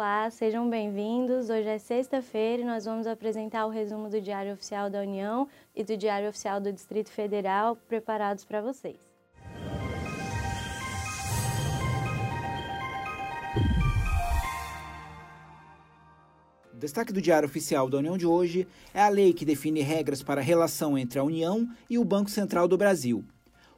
Olá, sejam bem-vindos. Hoje é sexta-feira e nós vamos apresentar o resumo do Diário Oficial da União e do Diário Oficial do Distrito Federal, preparados para vocês. Destaque do Diário Oficial da União de hoje é a lei que define regras para a relação entre a União e o Banco Central do Brasil.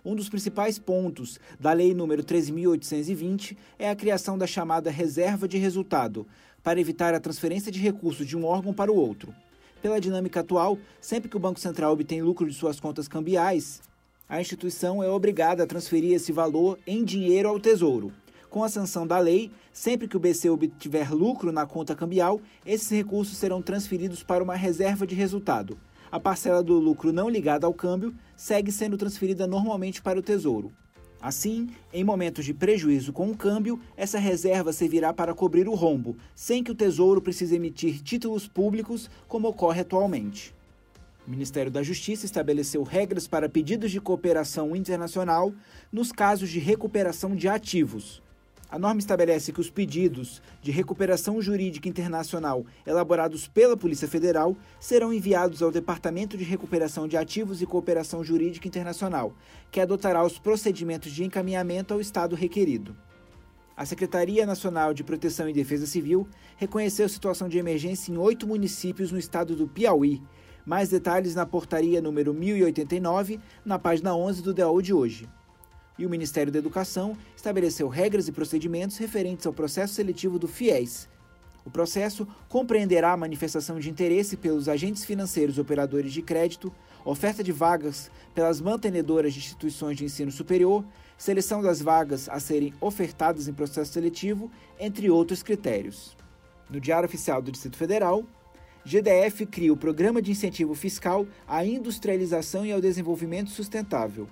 Um dos principais pontos da Lei nº 13.820 é a criação da chamada reserva de resultado, para evitar a transferência de recursos de um órgão para o outro. Pela dinâmica atual, sempre que o Banco Central obtém lucro de suas contas cambiais, a instituição é obrigada a transferir esse valor em dinheiro ao Tesouro. Com a sanção da lei, sempre que o BC obtiver lucro na conta cambial, esses recursos serão transferidos para uma reserva de resultado a parcela do lucro não ligada ao câmbio segue sendo transferida normalmente para o Tesouro. Assim, em momentos de prejuízo com o câmbio, essa reserva servirá para cobrir o rombo, sem que o Tesouro precise emitir títulos públicos, como ocorre atualmente. O Ministério da Justiça estabeleceu regras para pedidos de cooperação internacional nos casos de recuperação de ativos. A norma estabelece que os pedidos de recuperação jurídica internacional elaborados pela Polícia Federal serão enviados ao Departamento de Recuperação de Ativos e Cooperação Jurídica Internacional, que adotará os procedimentos de encaminhamento ao Estado requerido. A Secretaria Nacional de Proteção e Defesa Civil reconheceu situação de emergência em oito municípios no estado do Piauí. Mais detalhes na portaria número 1089, na página 11 do DAO de hoje e o Ministério da Educação estabeleceu regras e procedimentos referentes ao processo seletivo do FIES. O processo compreenderá a manifestação de interesse pelos agentes financeiros operadores de crédito, oferta de vagas pelas mantenedoras de instituições de ensino superior, seleção das vagas a serem ofertadas em processo seletivo, entre outros critérios. No Diário Oficial do Distrito Federal, GDF cria o Programa de Incentivo Fiscal à Industrialização e ao Desenvolvimento Sustentável.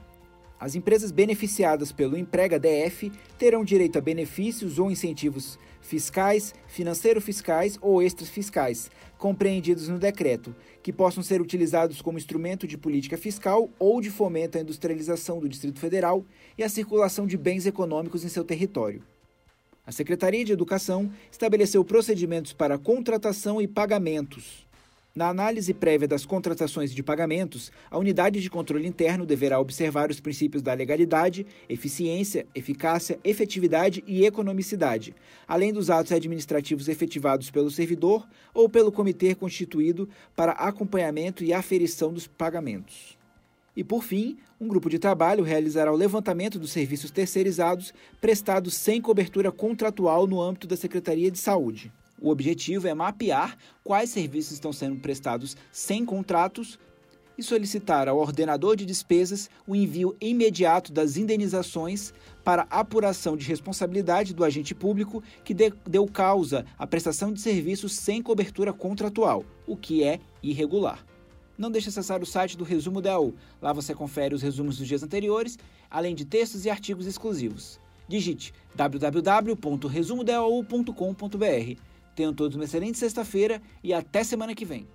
As empresas beneficiadas pelo Emprega DF terão direito a benefícios ou incentivos fiscais, financeiro-fiscais ou extras-fiscais, compreendidos no decreto, que possam ser utilizados como instrumento de política fiscal ou de fomento à industrialização do Distrito Federal e à circulação de bens econômicos em seu território. A Secretaria de Educação estabeleceu procedimentos para contratação e pagamentos na análise prévia das contratações de pagamentos, a unidade de controle interno deverá observar os princípios da legalidade, eficiência, eficácia, efetividade e economicidade, além dos atos administrativos efetivados pelo servidor ou pelo comitê constituído para acompanhamento e aferição dos pagamentos. E, por fim, um grupo de trabalho realizará o levantamento dos serviços terceirizados prestados sem cobertura contratual no âmbito da Secretaria de Saúde. O objetivo é mapear quais serviços estão sendo prestados sem contratos e solicitar ao ordenador de despesas o envio imediato das indenizações para apuração de responsabilidade do agente público que deu causa à prestação de serviços sem cobertura contratual, o que é irregular. Não deixe de acessar o site do Resumo DAU. Lá você confere os resumos dos dias anteriores, além de textos e artigos exclusivos. Digite www.resumodau.com.br Tenham todos uma excelente sexta-feira e até semana que vem.